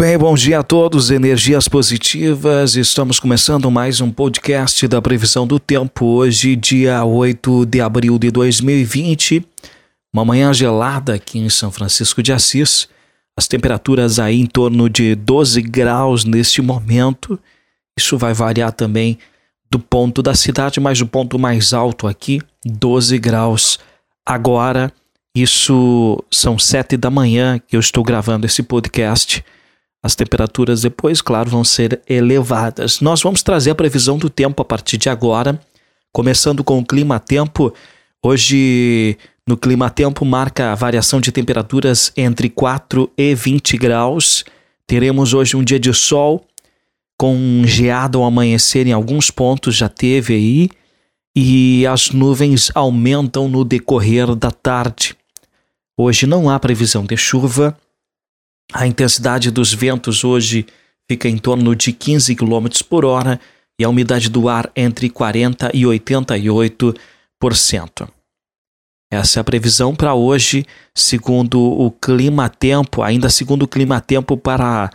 bem, bom dia a todos, energias positivas. Estamos começando mais um podcast da previsão do tempo. Hoje, dia 8 de abril de 2020, uma manhã gelada aqui em São Francisco de Assis. As temperaturas aí em torno de 12 graus neste momento. Isso vai variar também do ponto da cidade, mas o ponto mais alto aqui, 12 graus. Agora, isso são 7 da manhã que eu estou gravando esse podcast. As temperaturas depois, claro, vão ser elevadas. Nós vamos trazer a previsão do tempo a partir de agora, começando com o clima-tempo. Hoje, no clima-tempo, marca a variação de temperaturas entre 4 e 20 graus. Teremos hoje um dia de sol, com geada ao amanhecer em alguns pontos, já teve aí, e as nuvens aumentam no decorrer da tarde. Hoje não há previsão de chuva a intensidade dos ventos hoje fica em torno de 15 km por hora e a umidade do ar entre 40% e 88%. Essa é a previsão para hoje, segundo o clima-tempo, ainda segundo o clima-tempo para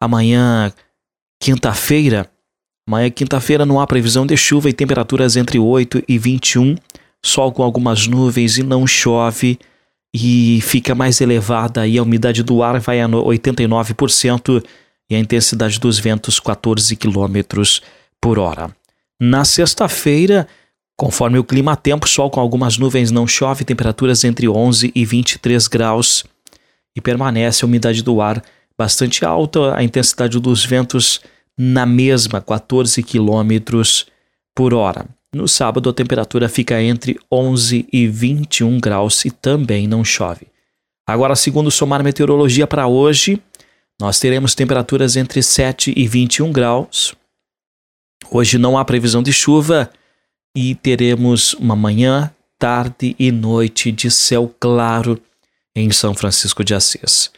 amanhã, quinta-feira. Amanhã, quinta-feira, não há previsão de chuva e temperaturas entre 8 e 21, sol com algumas nuvens e não chove e fica mais elevada e a umidade do ar vai a 89% e a intensidade dos ventos 14 km por hora. Na sexta-feira, conforme o clima-tempo, sol com algumas nuvens não chove, temperaturas entre 11 e 23 graus e permanece a umidade do ar bastante alta, a intensidade dos ventos na mesma 14 km por hora. No sábado, a temperatura fica entre 11 e 21 graus e também não chove. Agora, segundo o Somar Meteorologia para hoje, nós teremos temperaturas entre 7 e 21 graus. Hoje não há previsão de chuva e teremos uma manhã, tarde e noite de céu claro em São Francisco de Assis.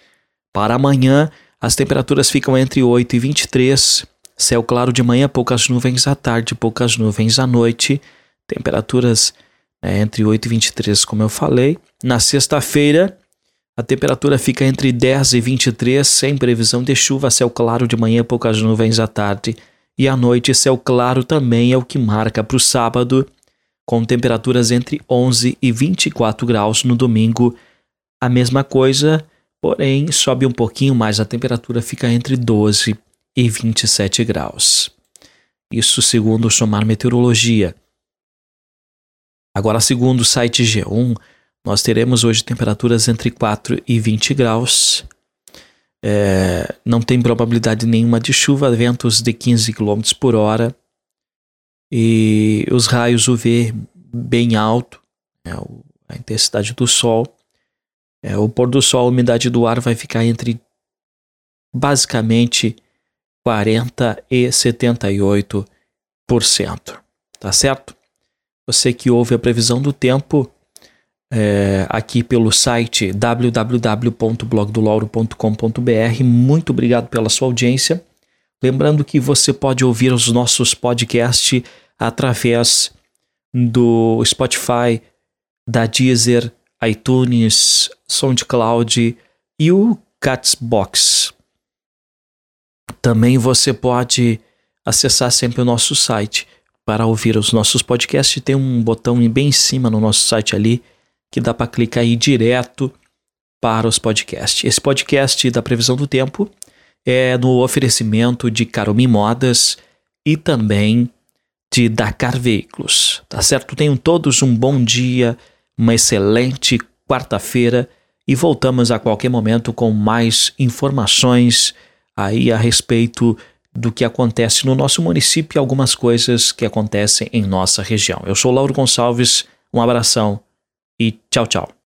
Para amanhã, as temperaturas ficam entre 8 e 23 Céu claro de manhã, poucas nuvens à tarde, poucas nuvens à noite. Temperaturas né, entre 8 e 23, como eu falei. Na sexta-feira, a temperatura fica entre 10 e 23, sem previsão de chuva. Céu claro de manhã, poucas nuvens à tarde. E à noite, céu claro também é o que marca para o sábado, com temperaturas entre 11 e 24 graus no domingo. A mesma coisa, porém, sobe um pouquinho mais, a temperatura fica entre 12 e e 27 graus. Isso segundo o Somar Meteorologia. Agora, segundo o site G1, nós teremos hoje temperaturas entre 4 e 20 graus. É, não tem probabilidade nenhuma de chuva, ventos de 15 km por hora. E os raios UV bem alto, né, a intensidade do sol. É, o pôr do sol, a umidade do ar vai ficar entre basicamente 40 e 78%. Tá certo? Você que ouve a previsão do tempo é, aqui pelo site www.blogdolauro.com.br, muito obrigado pela sua audiência. Lembrando que você pode ouvir os nossos podcasts através do Spotify, da Deezer, iTunes, SoundCloud e o Catsbox. Também você pode acessar sempre o nosso site para ouvir os nossos podcasts. Tem um botão bem em cima no nosso site ali que dá para clicar aí direto para os podcasts. Esse podcast da previsão do tempo é no oferecimento de Caromim Modas e também de Dakar Veículos. Tá certo? Tenham todos um bom dia, uma excelente quarta-feira e voltamos a qualquer momento com mais informações aí a respeito do que acontece no nosso município e algumas coisas que acontecem em nossa região. Eu sou Lauro Gonçalves, um abração e tchau, tchau.